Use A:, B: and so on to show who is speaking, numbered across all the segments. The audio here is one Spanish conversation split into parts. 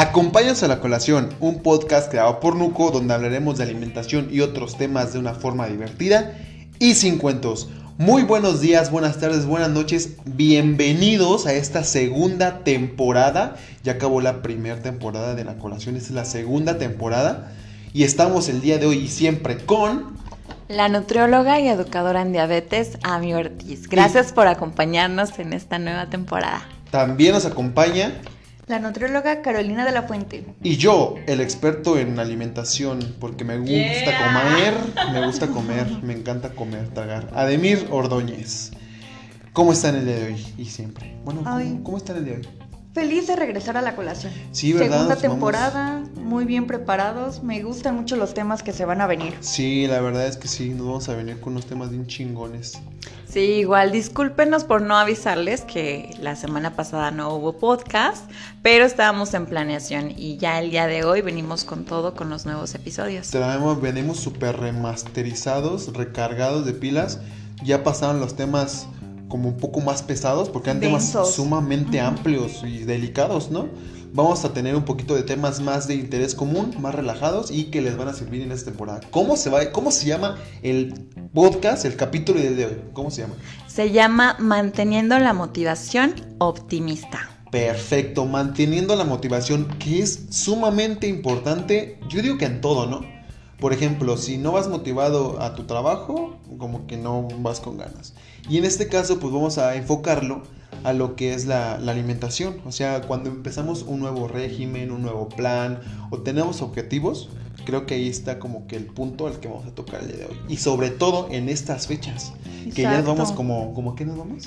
A: Acompáñanos a la colación, un podcast creado por Nuco donde hablaremos de alimentación y otros temas de una forma divertida y sin cuentos. Muy buenos días, buenas tardes, buenas noches, bienvenidos a esta segunda temporada. Ya acabó la primera temporada de la colación, esta es la segunda temporada y estamos el día de hoy y siempre con...
B: La nutrióloga y educadora en diabetes, Ami Ortiz. Gracias por acompañarnos en esta nueva temporada.
A: También nos acompaña
C: la nutrióloga Carolina de la Fuente.
A: Y yo, el experto en alimentación, porque me gusta comer, me gusta comer, me encanta comer, tragar. Ademir Ordóñez. ¿Cómo están el día de hoy? Y siempre. Bueno, ¿cómo, ¿cómo están el día de hoy?
C: Feliz de regresar a la colación.
A: Sí, ¿verdad?
C: Segunda temporada, muy bien preparados. Me gustan mucho los temas que se van a venir.
A: Sí, la verdad es que sí, nos vamos a venir con unos temas bien chingones.
B: Sí, igual discúlpenos por no avisarles que la semana pasada no hubo podcast, pero estábamos en planeación y ya el día de hoy venimos con todo con los nuevos episodios.
A: Traemos, venimos súper remasterizados, recargados de pilas. Ya pasaron los temas como un poco más pesados porque eran temas sumamente amplios y delicados, ¿no? Vamos a tener un poquito de temas más de interés común, más relajados y que les van a servir en esta temporada. ¿Cómo se va? ¿Cómo se llama el podcast, el capítulo de hoy? ¿Cómo se llama?
B: Se llama Manteniendo la motivación optimista.
A: Perfecto, manteniendo la motivación que es sumamente importante, yo digo que en todo, ¿no? Por ejemplo, si no vas motivado a tu trabajo, como que no vas con ganas. Y en este caso, pues vamos a enfocarlo a lo que es la, alimentación. O sea, cuando empezamos un nuevo régimen, un nuevo plan o tenemos objetivos, creo que ahí está como que el punto al que vamos a tocar el día de hoy. Y sobre todo en estas fechas, que ya nos vamos como, como ¿qué nos vamos?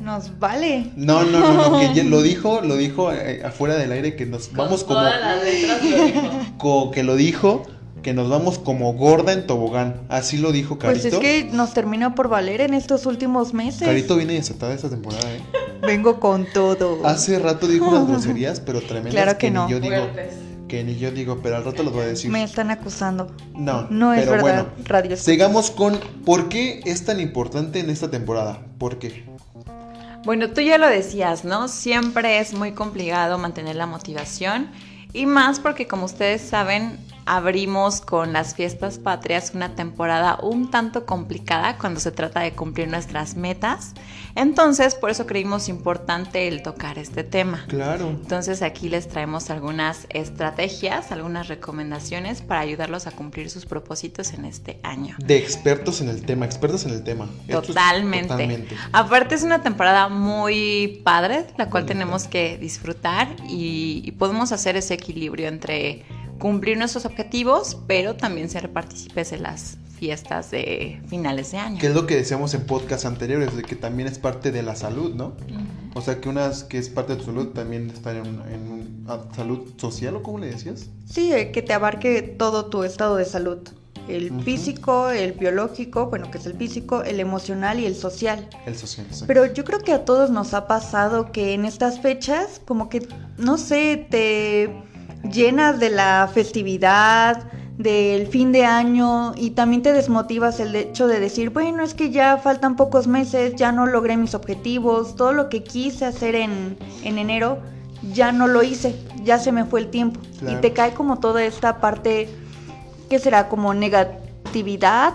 C: Nos vale.
A: No, no, no, no que lo dijo, lo dijo eh, afuera del aire que nos vamos como, como que lo dijo que nos vamos como gorda en tobogán. Así lo dijo Carito.
C: Pues es que nos termina por valer en estos últimos meses.
A: Carito viene desatada esta temporada, ¿eh?
C: Vengo con todo.
A: Hace rato dijo unas groserías, pero tremendas.
C: Claro que, no.
A: Ni yo digo, que ni yo digo, pero al rato lo voy a decir.
C: Me están acusando.
A: No,
C: no es verdad, radio.
A: Sigamos con por qué es tan importante en esta temporada. ¿Por qué?
B: Bueno, tú ya lo decías, ¿no? Siempre es muy complicado mantener la motivación y más porque como ustedes saben, abrimos con las fiestas patrias una temporada un tanto complicada cuando se trata de cumplir nuestras metas. Entonces, por eso creímos importante el tocar este tema.
A: Claro.
B: Entonces, aquí les traemos algunas estrategias, algunas recomendaciones para ayudarlos a cumplir sus propósitos en este año.
A: De expertos en el tema, expertos en el tema.
B: Totalmente. totalmente. Aparte es una temporada muy padre, la cual tenemos que disfrutar y podemos hacer ese equilibrio entre cumplir nuestros objetivos, pero también ser partícipes en las fiestas de finales de año.
A: Que es lo que decíamos en podcasts anteriores, de que también es parte de la salud, ¿no? O sea, que unas que es parte de tu salud también está en, en salud social, ¿o cómo le decías?
C: Sí, eh, que te abarque todo tu estado de salud. El físico, el biológico, bueno, que es el físico, el emocional y el social.
A: El social, sí.
C: Pero yo creo que a todos nos ha pasado que en estas fechas, como que, no sé, te llenas de la festividad, del fin de año y también te desmotivas el hecho de decir, bueno, es que ya faltan pocos meses, ya no logré mis objetivos, todo lo que quise hacer en, enero, ya no lo hice, ya se me fue el tiempo. Y te cae como toda esta parte, ¿qué será? Como negatividad.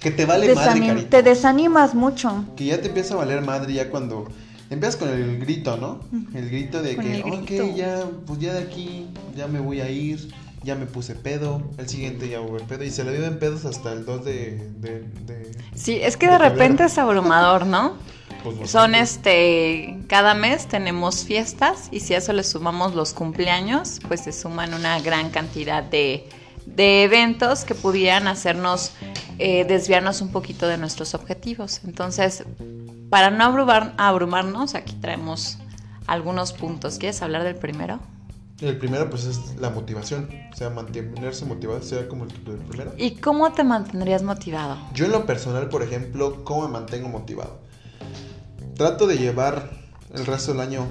A: Que te vale madre,
C: Te desanimas mucho.
A: Que ya te empieza a valer madre ya cuando Empiezas con el grito, ¿no? El grito de que, ok, ya, pues ya de aquí, ya me voy a ir, ya me puse pedo, el siguiente ya hubo pedo, y se le viven pedos hasta el 2 de... de,
B: sí, es que de, repente es abrumador, ¿no? Pues Son este, cada mes tenemos fiestas y si a eso le sumamos los cumpleaños, pues se suman una gran cantidad de, de eventos que pudieran hacernos eh, desviarnos un poquito de nuestros objetivos. Entonces, para no abrumarnos, aquí traemos algunos puntos. ¿Quieres hablar del primero?
A: El primero, pues, es la motivación. O sea, mantenerse motivado sea como el primero.
B: ¿Y cómo te mantendrías motivado?
A: Yo, en lo personal, por ejemplo, ¿cómo me mantengo motivado? Trato de llevar el resto del año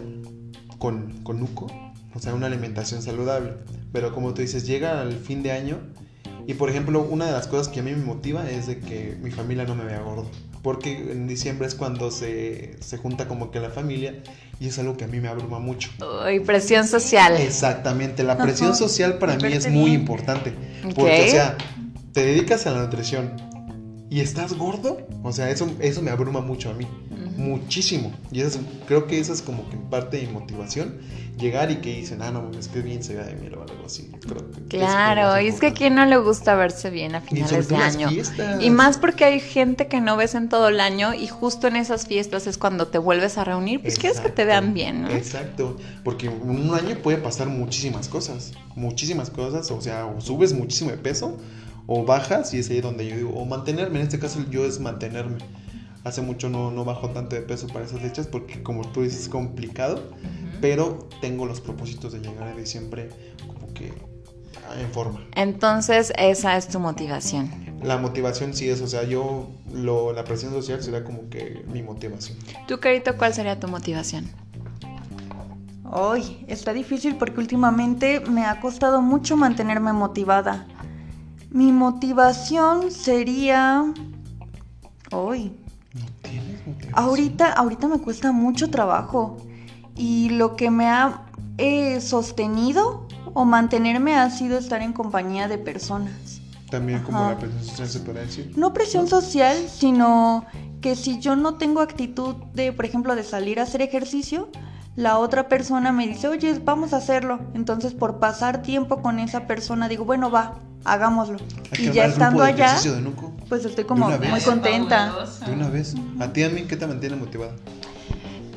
A: con, con Nuco, o sea, una alimentación saludable. Pero como tú dices, llega el fin de año y, por ejemplo, una de las cosas que a mí me motiva es de que mi familia no me vea gordo porque en diciembre es cuando se, se junta como que la familia y es algo que a mí me abruma mucho.
B: Uy, presión social.
A: Exactamente, la presión social para mí es muy importante. Porque, o sea, te dedicas a la nutrición y estás gordo, o sea, eso, eso me abruma mucho a mí. Muchísimo. Y eso, creo que esa es como que parte de mi motivación. Llegar y que dicen, ah, no, es que bien se ve de mí o algo así.
B: claro, y es que a quien no le gusta verse bien a finales de año. Y más porque hay gente que no ves en todo el año y justo en esas fiestas es cuando te vuelves a reunir, pues quieres que te vean bien, ¿no?
A: Exacto, porque en un año puede pasar muchísimas cosas, muchísimas cosas, o sea, o subes muchísimo de peso o bajas y es ahí donde yo digo, o mantenerme, en este caso yo es mantenerme. Hace mucho no, no bajo tanto de peso para esas fechas porque como tú dices es complicado, pero tengo los propósitos de llegar a diciembre como que en forma.
B: Entonces esa es tu motivación.
A: La motivación sí es, o sea, yo, lo, la presión social será como que mi motivación.
B: ¿Tú, Carito, cuál sería tu motivación?
C: Hoy está difícil porque últimamente me ha costado mucho mantenerme motivada. Mi motivación sería... Hoy.
A: No tienes motivación.
C: Ahorita, ahorita me cuesta mucho trabajo. Y lo que me ha eh, sostenido o mantenerme ha sido estar en compañía de personas.
A: También como la presión social se puede decir.
C: No presión social, sino que si yo no tengo actitud de, por ejemplo, de salir a hacer ejercicio, la otra persona me dice, oye, vamos a hacerlo. Entonces, por pasar tiempo con esa persona, digo, bueno, va, hagámoslo. y ya estando allá, pues estoy como muy contenta.
A: De una vez. ¿A ti, a mí, qué te mantiene motivada?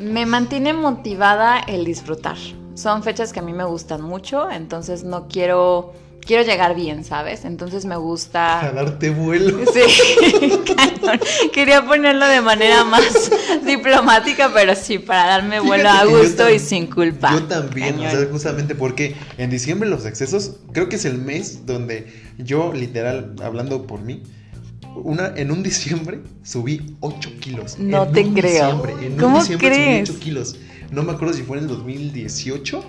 B: Me mantiene motivada el disfrutar. Son fechas que a mí me gustan mucho, entonces no quiero quiero llegar bien, ¿sabes? Entonces me gusta...
A: A darte vuelo.
B: Sí, Quería ponerlo de manera más diplomática, pero sí, para darme vuelo a gusto y sin culpa.
A: Yo también, o sea, justamente porque en diciembre los excesos, creo que es el mes donde yo, literal, hablando por mí, una, en un diciembre subí 8 kilos.
B: No te creo.
A: en ¿Cómo un diciembre crees? subí 8 kilos. No me acuerdo si fue en el 2018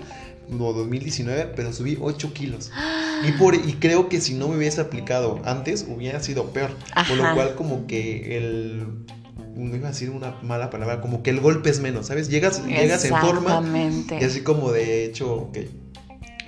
A: o 2019, pero subí 8 kilos. Y, por, y creo que si no me hubiese aplicado antes, hubiera sido peor. Por lo cual, como que el. No iba a decir una mala palabra, como que el golpe es menos, ¿sabes? Llegas, llegas en forma. Y así como de hecho, ok,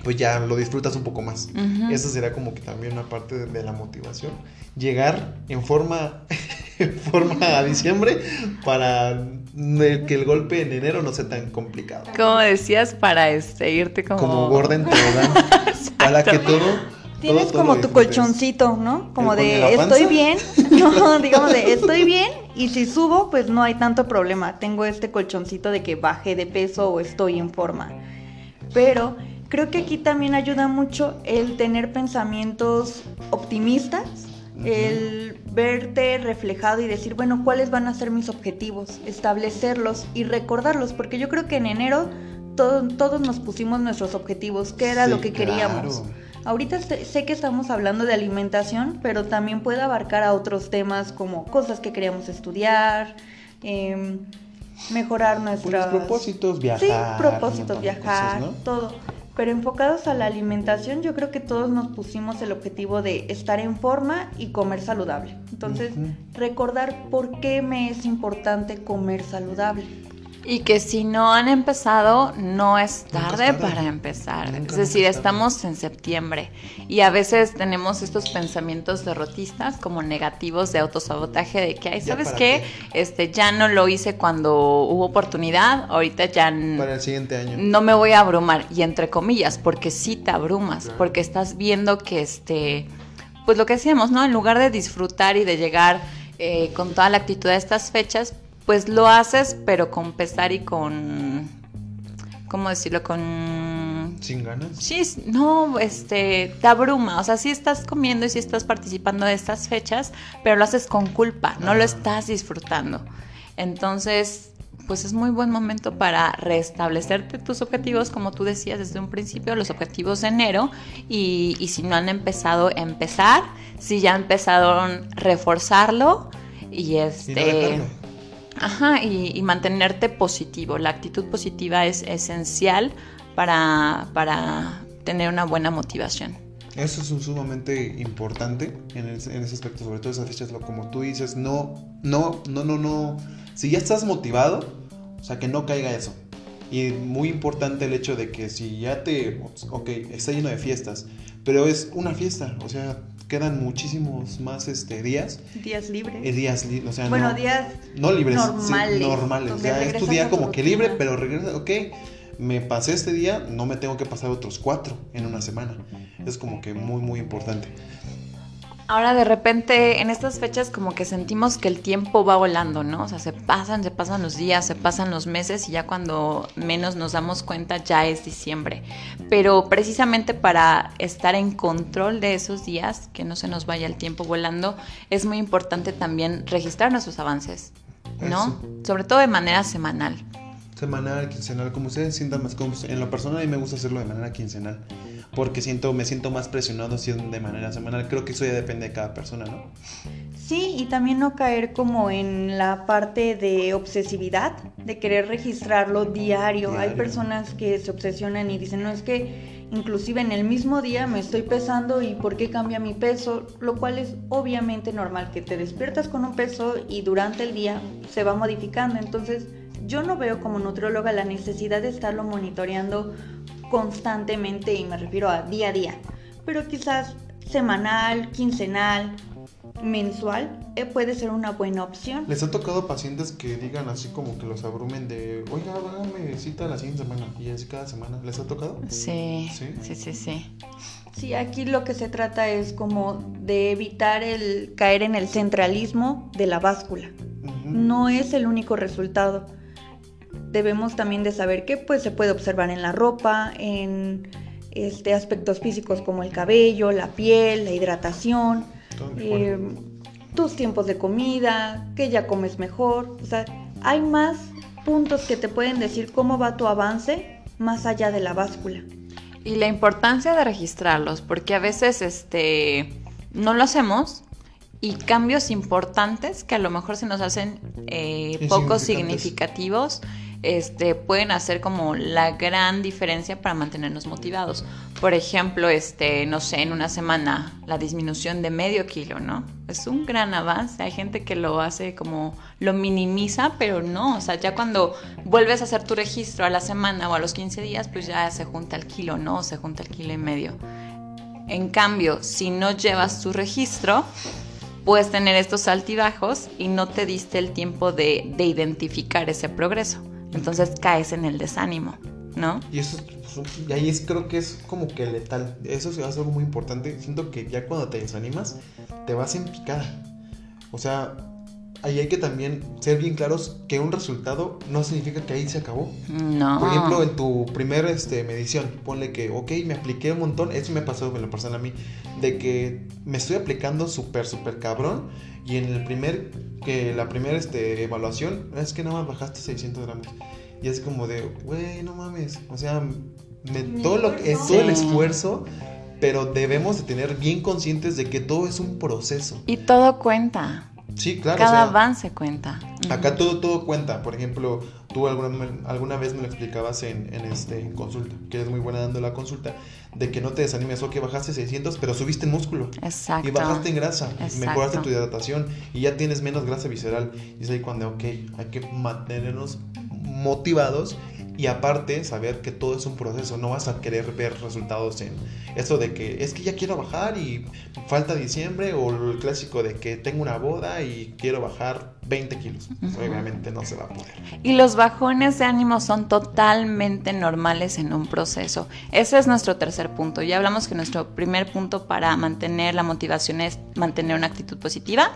A: pues ya lo disfrutas un poco más. Eso será como que también una parte de, la motivación. Llegar en forma, en forma a diciembre para que el golpe en enero no sea tan complicado.
B: Como decías, para este, irte como...
A: Como Gordon para que todo...
C: Tienes como tu colchoncito, ¿no? Como de estoy bien, no, digamos de estoy bien y si subo, pues no hay tanto problema. Tengo este colchoncito de que baje de peso o estoy en forma. Pero creo que aquí también ayuda mucho el tener pensamientos optimistas, el verte reflejado y decir, bueno, ¿cuáles van a ser mis objetivos? Establecerlos y recordarlos, porque yo creo que en enero todos nos pusimos nuestros objetivos, qué era lo que queríamos. Ahorita sé que estamos hablando de alimentación, pero también puede abarcar a otros temas como cosas que queríamos estudiar, eh, mejorar nuestros
A: propósitos, viajar.
C: Sí, propósitos, viajar, todo. Pero enfocados a la alimentación, yo creo que todos nos pusimos el objetivo de estar en forma y comer saludable. Entonces, recordar por qué me es importante comer saludable.
B: Y que si no han empezado, no es tarde, para empezar. es decir, estamos en septiembre y a veces tenemos estos pensamientos derrotistas como negativos de autosabotaje de que, ay, ¿sabes qué? Este, ya no lo hice cuando hubo oportunidad, ahorita ya...
A: Para el siguiente año.
B: No me voy a abrumar. Y entre comillas, porque sí te abrumas, porque estás viendo que este... Pues lo que decíamos, ¿no? En lugar de disfrutar y de llegar eh, con toda la actitud a estas fechas, pues lo haces, pero con pesar y con, ¿cómo decirlo? Con...
A: ¿Sin ganas?
B: Sí, no, este, te abruma, o sea, sí estás comiendo y sí estás participando de estas fechas, pero lo haces con culpa, no lo estás disfrutando. Entonces, pues es muy buen momento para restablecerte tus objetivos, como tú decías desde un principio, los objetivos de enero, y, y si no han empezado, empezar, si ya empezaron, reforzarlo, y este... Ajá, y, mantenerte positivo. La actitud positiva es esencial para, para tener una buena motivación.
A: Eso es un sumamente importante en, ese aspecto, sobre todo esas fechas, como tú dices, no, no, no, no, no. Si ya estás motivado, o sea, que no caiga eso. Y muy importante el hecho de que si ya te, ok, está lleno de fiestas, pero es una fiesta, o sea, quedan muchísimos más este, días.
C: Días libres.
A: Eh, días libres, o sea,
C: bueno, días
A: no libres,
C: normales.
A: normales. O sea, es tu día como que libre, pero regresa, ok, me pasé este día, no me tengo que pasar otros cuatro en una semana. Es como que muy, muy importante.
B: Ahora de repente en estas fechas como que sentimos que el tiempo va volando, ¿no? O sea, se pasan, se pasan los días, se pasan los meses y ya cuando menos nos damos cuenta ya es diciembre. Pero precisamente para estar en control de esos días, que no se nos vaya el tiempo volando, es muy importante también registrar nuestros avances, ¿no? Sobre todo de manera semanal.
A: Semanal, quincenal, como ustedes sientan más cómodos. En lo personal a mí me gusta hacerlo de manera quincenal porque siento, me siento más presionado si de manera semanal. Creo que eso ya depende de cada persona, ¿no?
C: Sí, y también no caer como en la parte de obsesividad, de querer registrarlo diario. Hay personas que se obsesionan y dicen, no, es que inclusive en el mismo día me estoy pesando y por qué cambia mi peso, lo cual es obviamente normal, que te despiertas con un peso y durante el día se va modificando. Entonces, yo no veo como nutrióloga la necesidad de estarlo monitoreando constantemente y me refiero a día a día, pero quizás semanal, quincenal, mensual eh, puede ser una buena opción.
A: ¿Les ha tocado pacientes que digan así como que los abrumen de, oiga, hágame cita la siguiente semana y así cada semana? ¿Les ha tocado?
B: Sí, sí, sí, sí, sí.
C: Sí, aquí lo que se trata es como de evitar el caer en el centralismo de la báscula. No es el único resultado debemos también de saber que pues se puede observar en la ropa, en este, aspectos físicos como el cabello, la piel, la hidratación, eh, tus tiempos de comida, que ya comes mejor. O sea, hay más puntos que te pueden decir cómo va tu avance más allá de la báscula.
B: Y la importancia de registrarlos, porque a veces este, no lo hacemos y cambios importantes que a lo mejor se nos hacen eh, poco significativos este, pueden hacer como la gran diferencia para mantenernos motivados. Por ejemplo, este, no sé, en una semana la disminución de medio kilo, ¿no? Es un gran avance. Hay gente que lo hace como lo minimiza, pero no. O sea, ya cuando vuelves a hacer tu registro a la semana o a los 15 días, pues ya se junta el kilo, ¿no? Se junta el kilo y medio. En cambio, si no llevas tu registro, puedes tener estos altibajos y no te diste el tiempo de, de identificar ese progreso entonces caes en el desánimo, ¿no?
A: Y eso y ahí es, creo que es como que letal. Eso es algo muy importante. Siento que ya cuando te desanimas, te vas en picada. O sea, ahí hay que también ser bien claros que un resultado no significa que ahí se acabó.
B: No.
A: Por ejemplo, en tu primera este, medición, ponle que, ok, me apliqué un montón. Eso me pasó, me lo pasan a mí, de que me estoy aplicando súper, súper cabrón. Y en el primer que la primera este, evaluación es que nada más bajaste 600 gramos. Y es como de, güey, no mames. O sea, todo, lo, es todo el esfuerzo, pero debemos de tener bien conscientes de que todo es un proceso.
B: Y todo cuenta.
A: Sí, claro.
B: Cada avance cuenta.
A: Acá todo, todo cuenta. Por ejemplo, tú alguna, alguna vez me lo explicabas en, en, este, en consulta, que eres muy buena dando la consulta, de que no te desanimes, o que bajaste 600, pero subiste en músculo.
B: Exacto.
A: Y bajaste en grasa, mejoraste tu hidratación y ya tienes menos grasa visceral. Y es ahí cuando, ok, hay que mantenernos motivados y aparte saber que todo es un proceso, no vas a querer ver resultados en eso de que es que ya quiero bajar y falta diciembre o el clásico de que tengo una boda y quiero bajar 20 kilos. Obviamente no se va a poder.
B: Y los bajones de ánimo son totalmente normales en un proceso. Ese es nuestro tercer punto. Ya hablamos que nuestro primer punto para mantener la motivación es mantener una actitud positiva.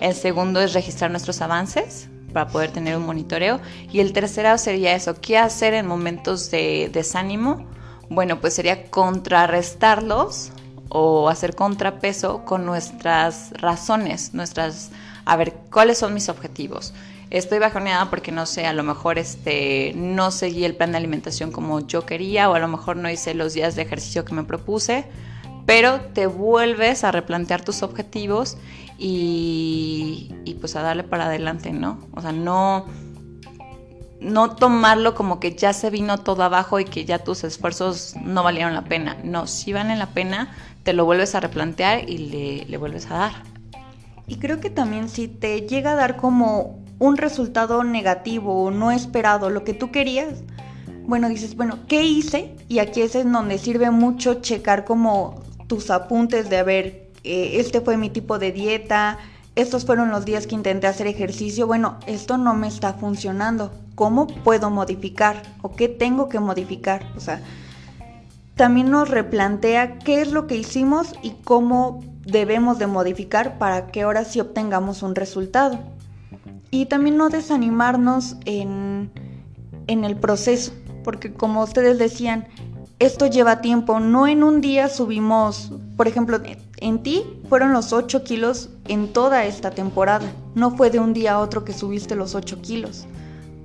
B: El segundo es registrar nuestros avances para poder tener un monitoreo. Y el tercero sería eso, ¿qué hacer en momentos de desánimo? Bueno, pues sería contrarrestarlos o hacer contrapeso con nuestras razones, nuestras, a ver, ¿cuáles son mis objetivos? Estoy bajoneada porque no sé, a lo mejor este, no seguí el plan de alimentación como yo quería o a lo mejor no hice los días de ejercicio que me propuse, pero te vuelves a replantear tus objetivos y, pues a darle para adelante, ¿no? O sea, no, no tomarlo como que ya se vino todo abajo y que ya tus esfuerzos no valieron la pena. No, si valen la pena, te lo vuelves a replantear y le, le vuelves a dar.
C: Y creo que también si te llega a dar como un resultado negativo o no esperado, lo que tú querías, bueno, dices, bueno, ¿qué hice? Y aquí es en donde sirve mucho checar como tus apuntes de, a ver, eh, este fue mi tipo de dieta, estos fueron los días que intenté hacer ejercicio, bueno, esto no me está funcionando, ¿cómo puedo modificar? ¿O qué tengo que modificar? O sea, también nos replantea qué es lo que hicimos y cómo debemos de modificar para que ahora sí obtengamos un resultado. Y también no desanimarnos en, en el proceso, porque como ustedes decían, esto lleva tiempo, no en un día subimos, por ejemplo, en ti fueron los 8 kilos en toda esta temporada, no fue de un día a otro que subiste los 8 kilos.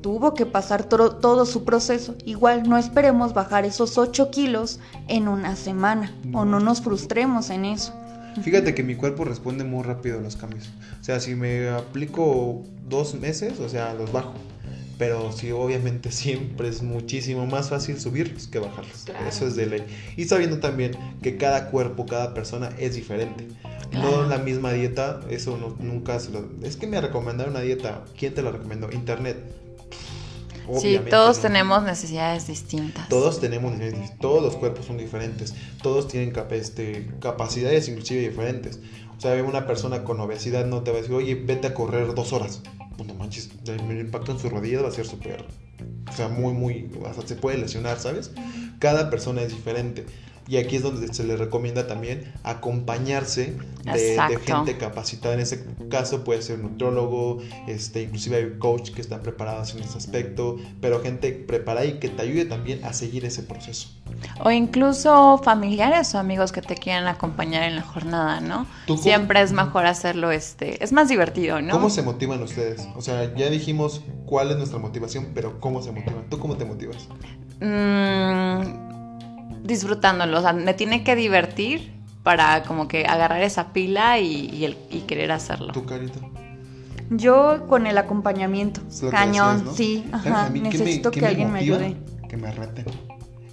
C: Tuvo que pasar todo su proceso. Igual no esperemos bajar esos 8 kilos en una semana o no nos frustremos en eso.
A: Fíjate que mi cuerpo responde muy rápido a los cambios. O sea, si me aplico dos meses, o sea, los bajo. Pero sí, obviamente siempre es muchísimo más fácil subirlos que bajarlos. Eso es de ley. Y sabiendo también que cada cuerpo, cada persona es diferente. No la misma dieta, eso nunca se lo... Es que me recomendaron una dieta. ¿Quién te la recomendó? Internet.
B: sí, todos tenemos necesidades distintas.
A: Todos tenemos necesidades Todos los cuerpos son diferentes. Todos tienen este, capacidades inclusive diferentes. O sea, una persona con obesidad no te va a decir, oye, vete a correr dos horas pues no manches, el impacto en su rodilla va a ser súper, o sea, muy, muy, hasta se puede lesionar, ¿sabes? Cada persona es diferente. Y aquí es donde se le recomienda también acompañarse de, gente capacitada. En ese caso puede ser nutrólogo, este, inclusive hay coach que están preparados en ese aspecto, pero gente preparada y que te ayude también a seguir ese proceso.
B: O incluso familiares o amigos que te quieran acompañar en la jornada, ¿no? Siempre es mejor hacerlo, este, es más divertido, ¿no?
A: ¿Cómo se motivan ustedes? O sea, ya dijimos cuál es nuestra motivación, pero ¿cómo se motivan? ¿Tú cómo te motivas?
B: Mmm disfrutándolo, o sea, me tiene que divertir para como que agarrar esa pila y, el, querer hacerlo.
A: ¿Tu carita?
C: Yo con el acompañamiento. Cañón, sí. Ajá. Necesito que, alguien me, ayude.
A: Que me reten.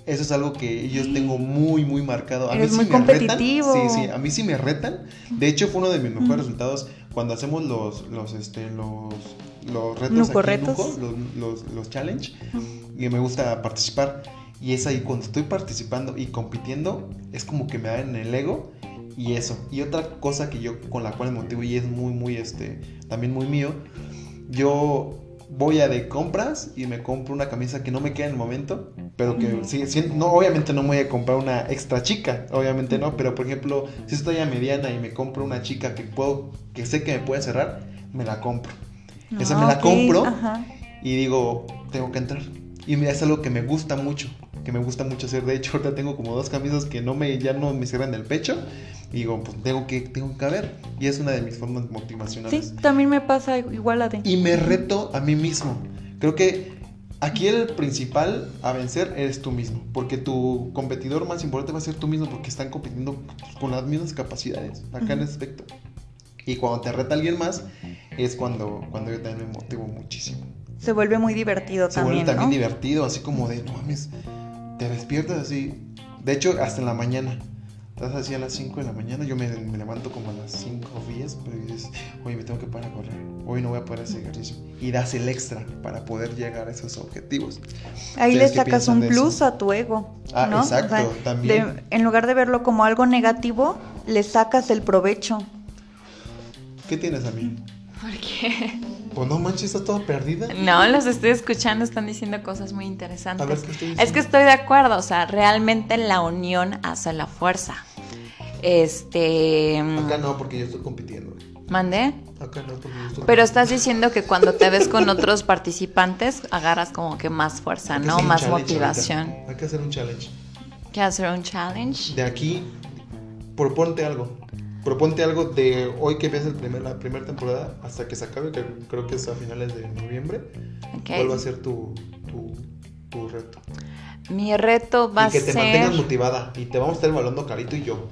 A: Eso es algo que yo tengo muy, muy marcado.
C: A mí muy competitivo.
A: sí, sí, a mí sí me retan. De hecho, fue uno de mis mejores resultados cuando hacemos los, los, este, los, los retos. Aquí los, los, challenge. Y me gusta participar. Y es ahí cuando estoy participando y compitiendo, es como que me da en el ego y eso. Y otra cosa que yo con la cual me motivo y es muy, muy, este, también muy mío, yo voy a de compras y me compro una camisa que no me queda en el momento, pero que sí, no, obviamente no me voy a comprar una extra chica, obviamente no, pero por ejemplo, si estoy a mediana y me compro una chica que puedo, que sé que me puede cerrar, me la compro. Esa me la compro y digo, tengo que entrar. Y es algo que me gusta mucho que me gusta mucho hacer. De hecho, ahorita tengo como dos camisas que no me, ya no me cierran el pecho. Y digo, pues tengo que, tengo que ver. Y es una de mis formas motivacionales.
C: Sí, también me pasa igual a ti.
A: Y me reto a mí mismo. Creo que aquí el principal a vencer eres tú mismo. Porque tu competidor más importante va a ser tú mismo porque están compitiendo con las mismas capacidades acá en ese aspecto. Y cuando te reta alguien más, es cuando, cuando yo también me motivo muchísimo.
C: Se vuelve muy divertido también.
A: Se vuelve también divertido, así como de, no mames, te despiertas así. De hecho, hasta en la mañana. Estás así a las 5 de la mañana. Yo me, levanto como a las 5 o 10, pero dices, oye, me tengo que parar a correr. Hoy no voy a poder hacer ejercicio. Y das el extra para poder llegar a esos objetivos.
C: Ahí le sacas un plus a tu ego.
A: Ah, exacto, también.
C: en lugar de verlo como algo negativo, le sacas el provecho.
A: ¿Qué tienes a mí?
B: ¿Por qué?
A: Pues no manches, está toda perdida.
B: No, los estoy escuchando, están diciendo cosas muy interesantes. es que estoy de acuerdo, o sea, realmente la unión hace la fuerza. Este.
A: Acá no, porque yo estoy compitiendo.
B: ¿Mandé?
A: Acá no, porque yo estoy
B: Pero estás diciendo que cuando te ves con otros participantes, agarras como que más fuerza, ¿no? Más motivación.
A: Hay que hacer un challenge.
B: ¿Qué hacer un challenge?
A: De aquí, proponte algo proponte algo de hoy que el primer, la primera temporada hasta que se acabe, que creo que es a finales de noviembre. ¿Cuál va a ser tu, tu, reto?
B: Mi reto va a ser...
A: Y que te mantengas motivada y te vamos a estar evaluando Carito y yo.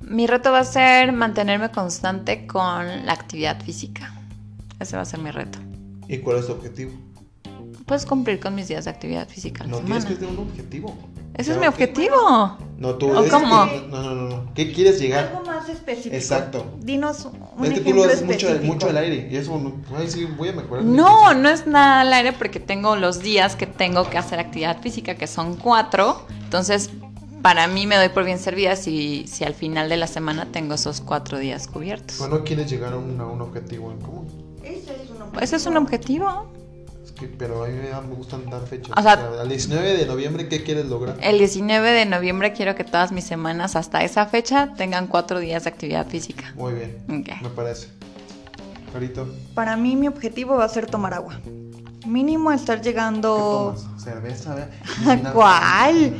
B: Mi reto va a ser mantenerme constante con la actividad física. Ese va a ser mi reto.
A: ¿Y cuál es tu objetivo?
B: Puedes cumplir con mis días de actividad física.
A: no tienes que tener un objetivo.
B: Ese es mi objetivo.
A: No, tú.
B: ¿O cómo?
A: no, no, no, ¿Qué quieres llegar?
C: Algo más específico.
A: Exacto.
C: Dinos un
A: es que
C: ejemplo
A: tú lo haces
C: específico.
A: mucho, mucho al aire. Y eso, ay, sí, voy a mejorar.
B: No, no es nada al aire porque tengo los días que tengo que hacer actividad física, que son cuatro. Entonces, para mí me doy por bien servida si, si al final de la semana tengo esos cuatro días cubiertos.
A: Bueno, quieres llegar a un, a un objetivo en común.
C: Ese es un objetivo.
B: Ese es un objetivo.
A: Que, pero a mí me, da- me gustan dar fechas.
B: O sea-
A: al 19 de noviembre, ¿qué quieres lograr?
B: El 19 de noviembre quiero que todas mis semanas hasta esa fecha tengan cuatro días de actividad física.
A: Muy bien.
B: Ok.
A: Me parece. Carito,
C: Para mí mi objetivo va a ser tomar agua. Mínimo estar
A: ¿qué
C: llegando...
A: tomas? ¿Cerveza? vea?
C: ¿A ¿Cuál?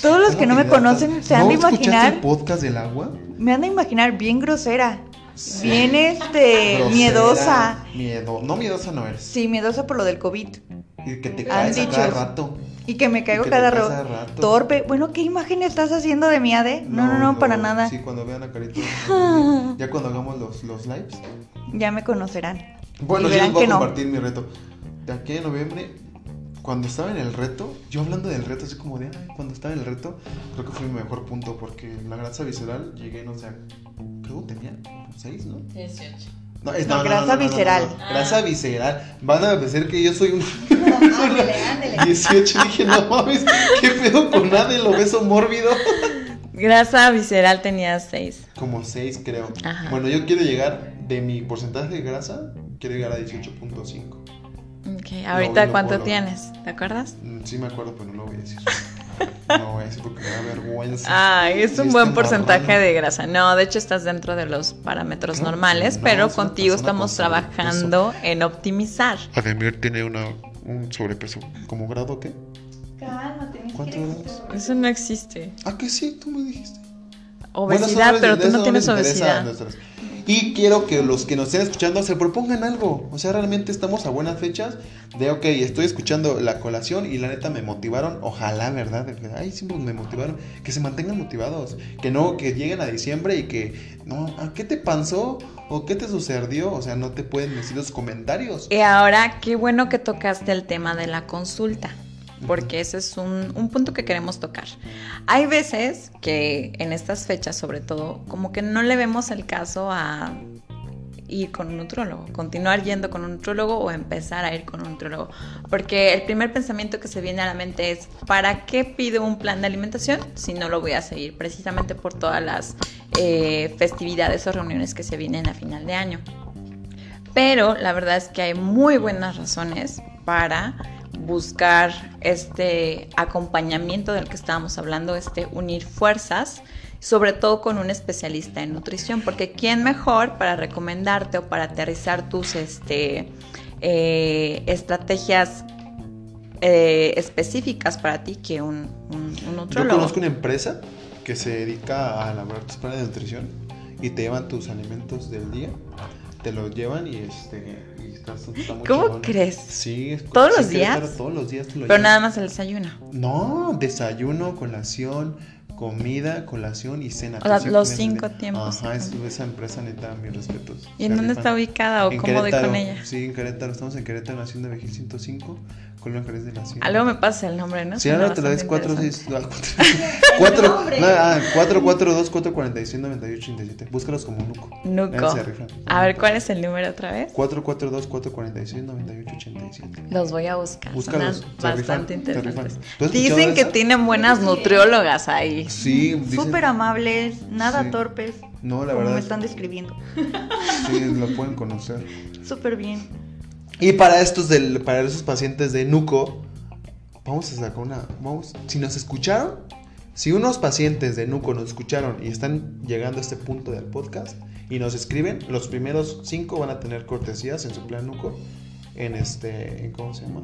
C: Todos los que no me conocen se han
A: ¿No
C: de
A: escuchaste
C: imaginar,
A: el podcast del agua?
C: me han de imaginar bien grosera,
A: Sí.
C: bien este,
A: Grosera,
C: miedosa.
A: Miedo. No, miedosa no eres.
C: Sí, miedosa por lo del COVID.
A: Y que te caes a cada rato.
C: Y que me caigo
A: que
C: cada,
A: rato.
C: Torpe. Bueno, ¿qué imagen estás haciendo de mi AD? No, no, no, para nada.
A: Sí, cuando vean a Carito. ya cuando hagamos los, los lives.
C: Ya me conocerán.
A: Bueno, yo les voy a
C: no.
A: compartir mi reto. De aquí en noviembre, cuando estaba en el reto, yo hablando del reto, así como de, ay, cuando estaba en el reto, creo que fue mi mejor punto, porque la grasa visceral llegué, no sé, creo que tenía 6, ¿no?
B: 18.
A: No, es,
C: No, grasa visceral.
A: Grasa visceral. Van a pensar que yo soy un
C: ándele, ándele.
A: 18. Dije, no mames, ¿qué pedo con Adel, obeso mórbido?
B: Grasa visceral tenía 6.
A: Como 6, creo.
B: Ajá.
A: Bueno, yo quiero llegar de mi porcentaje de grasa, quiero llegar a 18.5.
B: Ok, ahorita
A: lo
B: cuánto
A: puedo
B: tienes, ¿te acuerdas?
A: Mm, Sí me acuerdo, pero no lo voy a decir. No voy a decir porque me da vergüenza.
B: Ay, es un buen porcentaje
A: marrano.
B: de grasa. No, de hecho estás dentro de los parámetros
A: No,
B: normales,
A: no,
B: pero contigo estamos
A: con
B: trabajando en optimizar.
A: Ademir tiene una, un sobrepeso. ¿Como grado qué?
C: Cálmate, ni
A: ¿Cuánto.
B: Eso no existe.
A: Ah, que sí, tú me dijiste.
B: Obesidad,
A: Bueno,
B: pero tú no tienes
A: a
B: obesidad.
A: Y quiero que los que nos estén escuchando se propongan algo. O sea, realmente estamos a buenas fechas de, ok, estoy escuchando la colación y la neta me motivaron. Ojalá, ¿verdad? Ay, pues, me motivaron. Que se mantengan motivados. Que no, que lleguen a diciembre y que, no, ¿a qué te pasó? ¿O qué te sucedió? O sea, no te pueden decir los comentarios.
B: Y ahora, qué bueno que tocaste el tema de la consulta, porque ese es un, un punto que queremos tocar. Hay veces que en estas fechas, sobre todo, como que no le vemos el caso a ir con un nutrólogo, continuar yendo con un nutrólogo o empezar a ir con un nutrólogo. Porque el primer pensamiento que se viene a la mente es, ¿para qué pido un plan de alimentación si no lo voy a seguir? Precisamente por todas las eh, festividades o reuniones que se vienen a final de año. Pero la verdad es que hay muy buenas razones para buscar este acompañamiento del que estábamos hablando, este unir fuerzas, sobre todo con un especialista en nutrición, porque ¿quién mejor para recomendarte o para aterrizar tus este, eh, estrategias eh, específicas para ti que un, un, un
A: Yo conozco una empresa que se dedica a elaborar tus planes de nutrición y te llevan tus alimentos del día, te los llevan y este y estás, está muy
B: ¿Cómo
A: chingón.
B: crees?
A: Sí,
B: ¿Todos
A: sí,
B: los días?
A: Querétaro, todos los días te lo
B: Pero
A: llevan.
B: nada más el desayuno.
A: No, desayuno, colación, comida, colación y cena.
B: O sea, los cinco
A: de-
B: tiempos.
A: Ajá, es- esa empresa neta, mis respetos.
B: ¿Y en dónde
A: rifan.
B: está ubicada o
A: En
B: cómo doy con ella?
A: Sí, en Querétaro, estamos en Querétaro, Nación de Vejil 105, Colonia Jerez de la.
B: Ah, luego me pasa el nombre, ¿no?
A: Sí, ahora te lo
B: bastante
A: 4,
B: interesante.
A: 6, 4,
C: nombre.
A: 4, 4, 2, 4, 46, 98, 87. Búscalos como Nuco.
B: Nuco. A ver, ¿cuál es el número otra vez?
A: 4, 4, 2, 4, 46, 98, 87.
B: Los voy a buscar.
A: Búscalos,
B: bastante interesantes.
A: rifan. ¿Tú has
B: Dicen que tienen buenas nutriólogas ahí.
A: Sí, dicen-
C: Súper amables, nada
A: Sí.
C: torpes.
A: No, la
C: como
A: verdad.
C: me están describiendo.
A: Sí, lo pueden conocer.
C: Súper bien.
A: Y para estos del, para esos pacientes de Nuco, vamos a sacar una. Vamos. Si nos escucharon, si unos pacientes de Nuco nos escucharon y están llegando a este punto del podcast y nos escriben, los primeros cinco van a tener cortesías en su plan Nuco. En este. En, ¿Cómo se llama?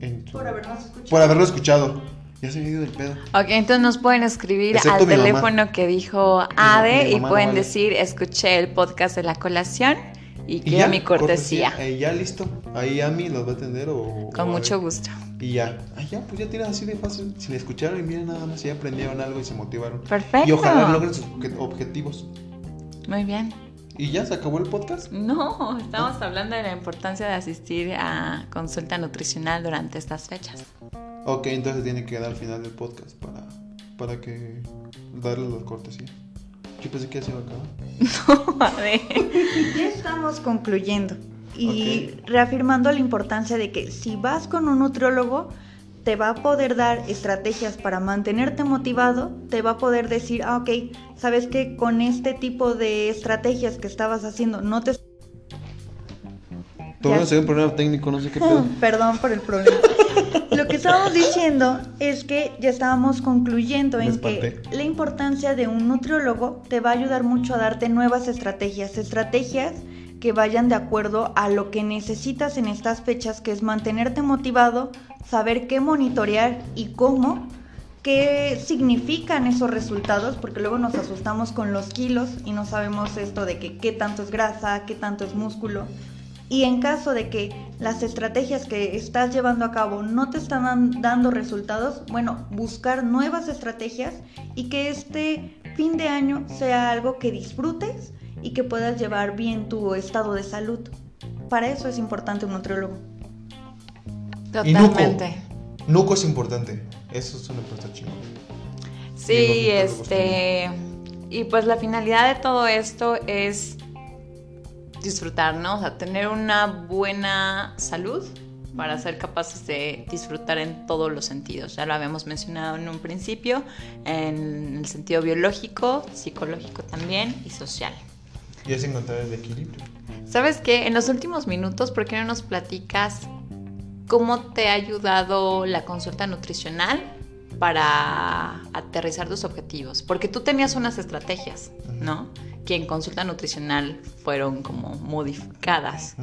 A: En su-
C: Por habernos escuchado.
A: por haberlo escuchado. Ya se me ha ido el pedo.
B: Ok, entonces nos pueden escribir
A: Excepto
B: al
A: mamá.
B: teléfono que dijo Ade y
A: no
B: pueden
A: vale.
B: decir, escuché el podcast de la colación y quiero mi cortesía.
A: Eh, ya listo. Ahí Ami los va a atender o.
B: Con
A: o
B: mucho gusto.
A: Y ya, ah, ya, pues ya tienes así de fácil. Si le escucharon y miren nada más, ya aprendieron algo y se motivaron.
B: Perfecto.
A: Y ojalá logren sus obje- objetivos.
B: Muy bien.
A: ¿Y ya se acabó el podcast?
B: No, estamos hablando de la importancia de asistir a consulta nutricional durante estas fechas.
A: Ok, entonces tiene que dar al final del podcast para, para que darle la cortesía. Yo pensé que ya se iba a acabar.
C: No, a ver. Ya estamos concluyendo y reafirmando la importancia de que si vas con un nutriólogo, te va a poder dar estrategias para mantenerte motivado, te va a poder decir, ah, ok, sabes que con este tipo de estrategias que estabas haciendo no te...
A: Un problema técnico, no sé qué pedo.
C: Perdón por el problema. Lo que estábamos diciendo es que ya estábamos concluyendo en que la importancia de un nutriólogo te va a ayudar mucho a darte nuevas estrategias, estrategias que vayan de acuerdo a lo que necesitas en estas fechas, que es mantenerte motivado, saber qué monitorear y cómo, qué significan esos resultados, porque luego nos asustamos con los kilos y no sabemos esto de que qué tanto es grasa, qué tanto es músculo. Y en caso de que las estrategias que estás llevando a cabo no te están dando resultados, bueno, buscar nuevas estrategias y que este fin de año sea algo que disfrutes y que puedas llevar bien tu estado de salud. Para eso es importante un nutriólogo.
A: Totalmente. Y Nuco, es importante. Eso es una cosa chingón.
B: Sí, este. Y pues la finalidad de todo esto es disfrutar, ¿no? O sea, tener una buena salud para ser capaces de disfrutar en todos los sentidos. Ya lo habíamos mencionado en un principio, en el sentido biológico, psicológico también y social.
A: Y es encontrar el equilibrio.
B: ¿Sabes qué? En los últimos minutos, ¿por qué no nos platicas ¿Cómo te ha ayudado la consulta nutricional para aterrizar tus objetivos? Porque tú tenías unas estrategias, ¿no? Que en consulta nutricional fueron como modificadas.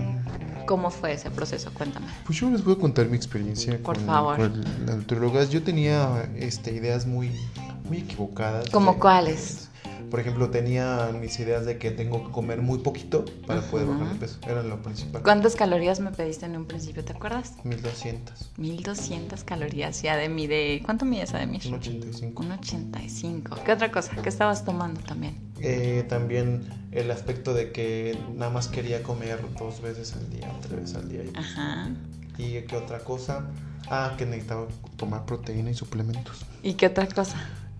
B: ¿Cómo fue ese proceso? Cuéntame.
A: Pues yo les voy a contar mi experiencia
B: Por favor.
A: con Yo tenía este, ideas muy, muy equivocadas.
B: ¿Cómo cuáles?
A: Por ejemplo, tenía mis ideas de que tengo que comer muy poquito para poder bajar de peso. Era lo principal.
B: ¿Cuántas calorías me pediste en un principio? ¿Te acuerdas?
A: 1200.
B: 1200 calorías ya de mi de... ¿Cuánto mides de mí?
A: Un 85.
B: Un 85. ¿Qué otra cosa? ¿Qué estabas tomando también?
A: Eh, también el aspecto de que nada más quería comer dos veces al día, tres veces al día.
B: Ajá.
A: ¿Y qué otra cosa? Ah, que necesitaba tomar proteína y suplementos.
B: ¿Y qué otra cosa?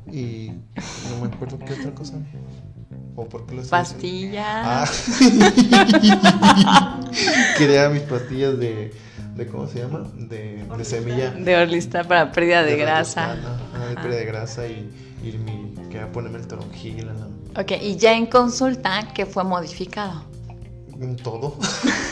A: Y no me acuerdo qué otra cosa. ¿O por qué lo
B: Pastillas.
A: Ah. Quería mis pastillas de, de. ¿Cómo se llama? De, de semilla.
B: De Orlista para pérdida de, grasa.
A: Ah, de pérdida de grasa y, y mi. Quería ponerme el toronjil. ¿no?
B: Ok, y ya en consulta, ¿qué fue modificado?
A: Todo.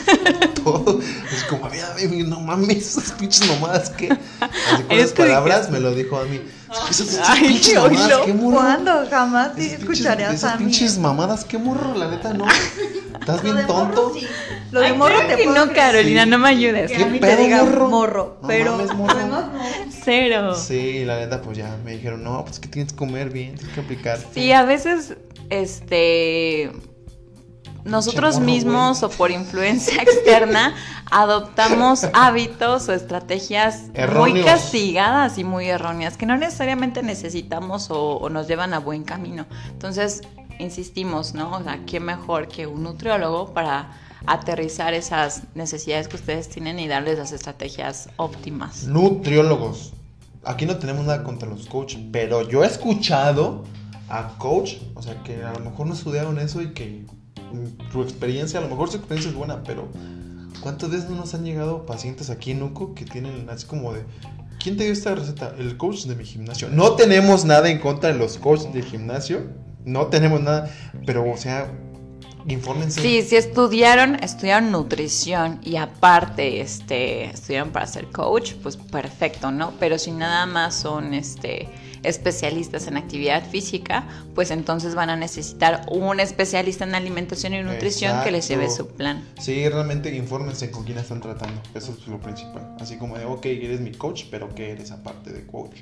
A: todo. Es como, a ver, no mames, esas pinches mamadas que. Así con las palabras me lo dijo a mí.
C: Esas pinches mamadas, qué morro. ¿Cuándo? Jamás escucharé a
A: Esas pinches mamadas, qué morro, la neta, no. ¿Estás bien tonto?
C: Lo de morro te
B: No, Carolina, no me ayudes.
C: Que a mí te diga morro, pero
B: morro. Cero.
A: Sí, la neta, pues ya me dijeron, no, pues que tienes que comer bien, tienes que aplicar.
B: Sí, a veces, este nosotros mismos o por influencia externa adoptamos hábitos o estrategias muy castigadas y muy erróneas que no necesariamente necesitamos o, nos llevan a buen camino. Entonces, insistimos, ¿no? O sea, ¿qué mejor que un nutriólogo para aterrizar esas necesidades que ustedes tienen y darles las estrategias óptimas?
A: Nutriólogos. Aquí no tenemos nada contra los coaches, pero yo he escuchado a coach, o sea, que a lo mejor no estudiaron eso y que tu experiencia, a lo mejor su experiencia es buena, pero ¿cuántas veces no nos han llegado pacientes aquí en UCO que tienen así como de, ¿quién te dio esta receta? El coach de mi gimnasio. No tenemos nada en contra de los coaches de gimnasio, no tenemos nada, pero o sea, infórmense.
B: Sí, si estudiaron, estudiaron nutrición y aparte este estudiaron para ser coach, pues perfecto, ¿no? Pero si nada más son este especialistas en actividad física, pues entonces van a necesitar un especialista en alimentación y nutrición que les lleve su plan.
A: Sí, realmente infórmense con quién están tratando, eso es lo principal. Así como de, ok, eres mi coach, pero ¿qué eres aparte de coach?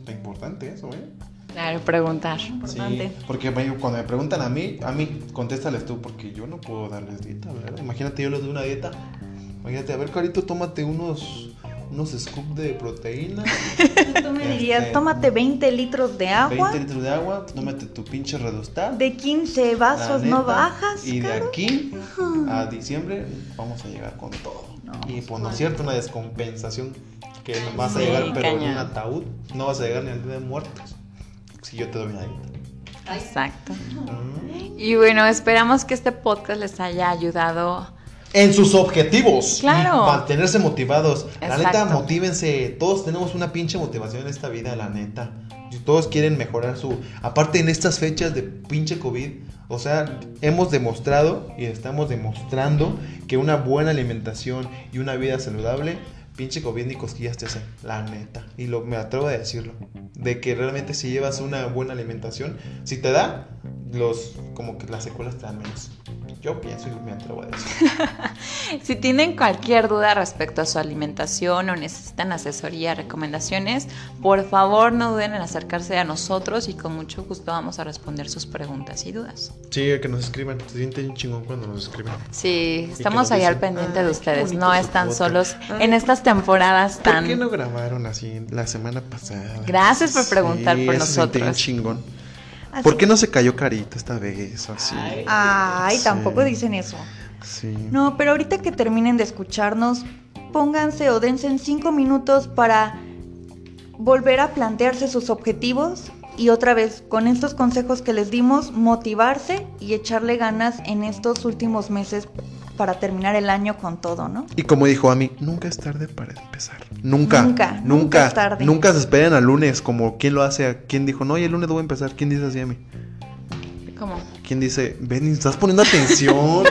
A: Está importante eso, ¿eh?
B: Claro, preguntar. Importante.
A: Sí, porque cuando me preguntan a mí, a mí, contéstales tú, porque yo no puedo darles dieta, ¿verdad? Imagínate yo les doy una dieta. Imagínate, a ver, Carito, tómate unos unos scoops de proteína.
C: Tú me dirías, este, tómate 20 litros de agua.
A: 20 litros de agua, tómate tu pinche redostar.
C: De 15 vasos no bajas.
A: Y de aquí a diciembre vamos a llegar con todo. y por no es cierto, una descompensación que no vas a llegar, pero en un ataúd no vas a llegar ni al día de muertos. Si yo te doy una dieta.
B: Exacto. Y bueno, esperamos que este podcast les haya ayudado
A: en sus objetivos.
B: Claro.
A: Mantenerse motivados. La neta, motívense. Todos tenemos una pinche motivación en esta vida, la neta. Todos quieren mejorar su. Aparte, en estas fechas de pinche COVID, o sea, hemos demostrado y estamos demostrando que una buena alimentación y una vida saludable pinche COVID ni cosquillas te hacen, la neta. Y lo, me atrevo a decirlo. De que realmente si llevas una buena alimentación, si te da, los, como que las secuelas te dan menos. Yo pienso y me atrevo a decir.
B: si tienen cualquier duda respecto a su alimentación o necesitan asesoría, recomendaciones, por favor no duden en acercarse a nosotros y con mucho gusto vamos a responder sus preguntas y dudas.
A: Sí, que nos escriban. Se siente chingón cuando nos escriben.
B: Sí, estamos ahí al pendiente de ustedes. No están solos en estas temporadas tan.
A: ¿Por qué no grabaron así la semana pasada?
B: Gracias por preguntar por nosotros.
A: chingón. ¿Por qué no se cayó carita esta vez? Así.
C: Ay, tampoco dicen eso. Sí. No, pero ahorita que terminen de escucharnos, pónganse o dense en cinco minutos para volver a plantearse sus objetivos y otra vez, con estos consejos que les dimos, motivarse y echarle ganas en estos últimos meses para terminar el año con todo, ¿no?
A: Y como dijo a mí, nunca es tarde para empezar. Nunca.
C: Nunca. Nunca, es tarde.
A: Nunca se esperen al lunes, como quién lo hace. ¿Quién dijo, no, y el lunes voy a empezar? ¿Quién dice así a mí?
B: ¿Cómo?
A: ¿Quién dice, ven, estás poniendo atención?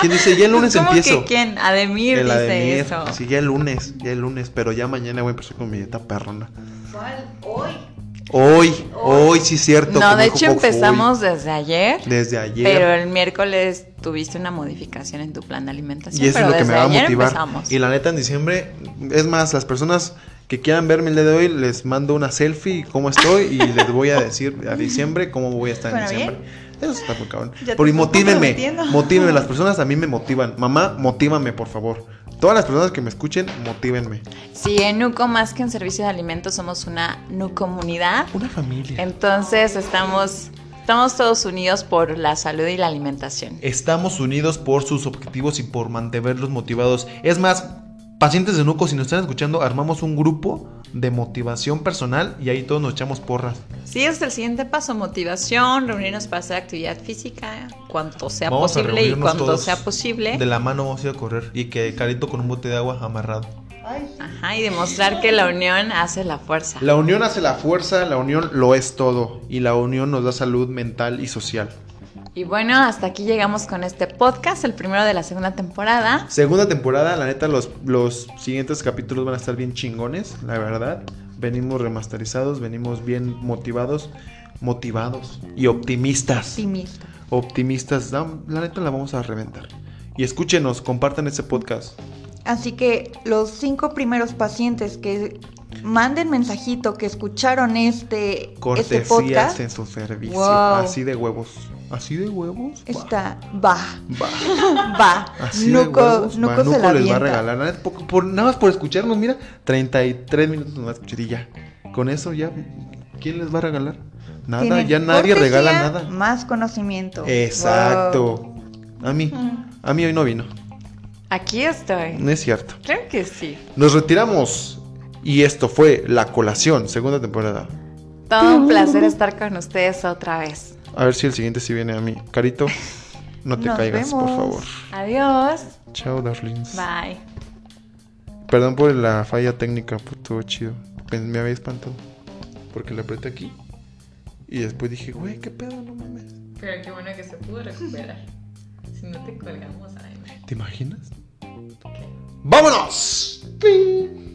A: ¿Quién dice, ya el lunes
B: ¿Cómo
A: empiezo?
B: Que ¿Quién? Ademir el dice eso.
A: Sí, ya el lunes, ya el lunes, pero ya mañana voy a empezar con mi dieta perrona.
C: ¿Cuál? Hoy.
A: Hoy, hoy sí es cierto.
B: No, de hecho empezamos desde ayer.
A: Desde ayer.
B: Pero el miércoles tuviste una modificación en tu plan de alimentación.
A: Y eso
B: es
A: lo que me va a motivar.
B: Empezamos.
A: Y la neta en diciembre, es más, las personas que quieran verme el día de hoy, les mando una selfie cómo estoy y les voy a decir a diciembre cómo voy a estar en diciembre. Eso está muy cabrón. Por motívenme, motívenme, las personas a mí me motivan. Mamá, motívame, por favor. Todas las personas que me escuchen, motívenme.
B: Sí, en NUCO, más que en servicio de alimentos, somos una NUComunidad.
A: Una familia.
B: Entonces estamos... Estamos todos unidos por la salud y la alimentación.
A: Estamos unidos por sus objetivos y por mantenerlos motivados. Es más, pacientes de NUCO, si nos están escuchando, armamos un grupo de motivación personal y ahí todos nos echamos porras.
B: Sí, es el siguiente paso, motivación, reunirnos para hacer actividad física, cuanto sea posible y cuanto sea posible.
A: De la mano vamos a ir a correr y que Carito con un bote de agua amarrado.
B: Ajá, y demostrar que la unión hace la fuerza.
A: La unión hace la fuerza, la unión lo es todo y la unión nos da salud mental y social.
B: Y bueno, hasta aquí llegamos con este podcast, el primero de la segunda temporada.
A: Segunda temporada, la neta, los, los siguientes capítulos van a estar bien chingones, la verdad. Venimos remasterizados, venimos bien motivados, motivados y optimistas.
C: Optimistas.
A: Optimistas, la neta la vamos a reventar. Y escúchenos, compartan este podcast.
C: Así que los cinco primeros pacientes que manden mensajito que escucharon este, este
A: Cortesías
C: este podcast.
A: en su servicio. Así de huevos. ¿Así de huevos?
C: Está, va.
A: Va.
C: va.
A: Así Nuco, de huevos. Nuco, va. Nuco les va a regalar. Por, nada más por escucharnos, mira, 33 minutos nomás escuchar y ya. Con eso ya, ¿quién les va a regalar? Nada, ya nadie regala nada.
C: Más conocimiento.
A: Exacto. A mí, a mí hoy no vino.
B: Aquí estoy.
A: No es cierto.
B: Creo que sí.
A: Nos retiramos. Y esto fue La Colación, segunda temporada.
B: Todo un placer estar con ustedes otra vez.
A: A ver si el siguiente sí viene a mí. Carito, no te caigas, por favor.
B: Adiós.
A: Chao, darlings.
B: Bye.
A: Perdón por la falla técnica, pues todo chido. Me había espantado. Porque le apreté aquí. Y después dije, güey, ¿qué pedo? No mames.
B: Pero qué bueno que se pudo recuperar. Si no te colgamos, ay,
A: ¿Te imaginas? ¿Qué? ¡Vámonos! ¡Ping!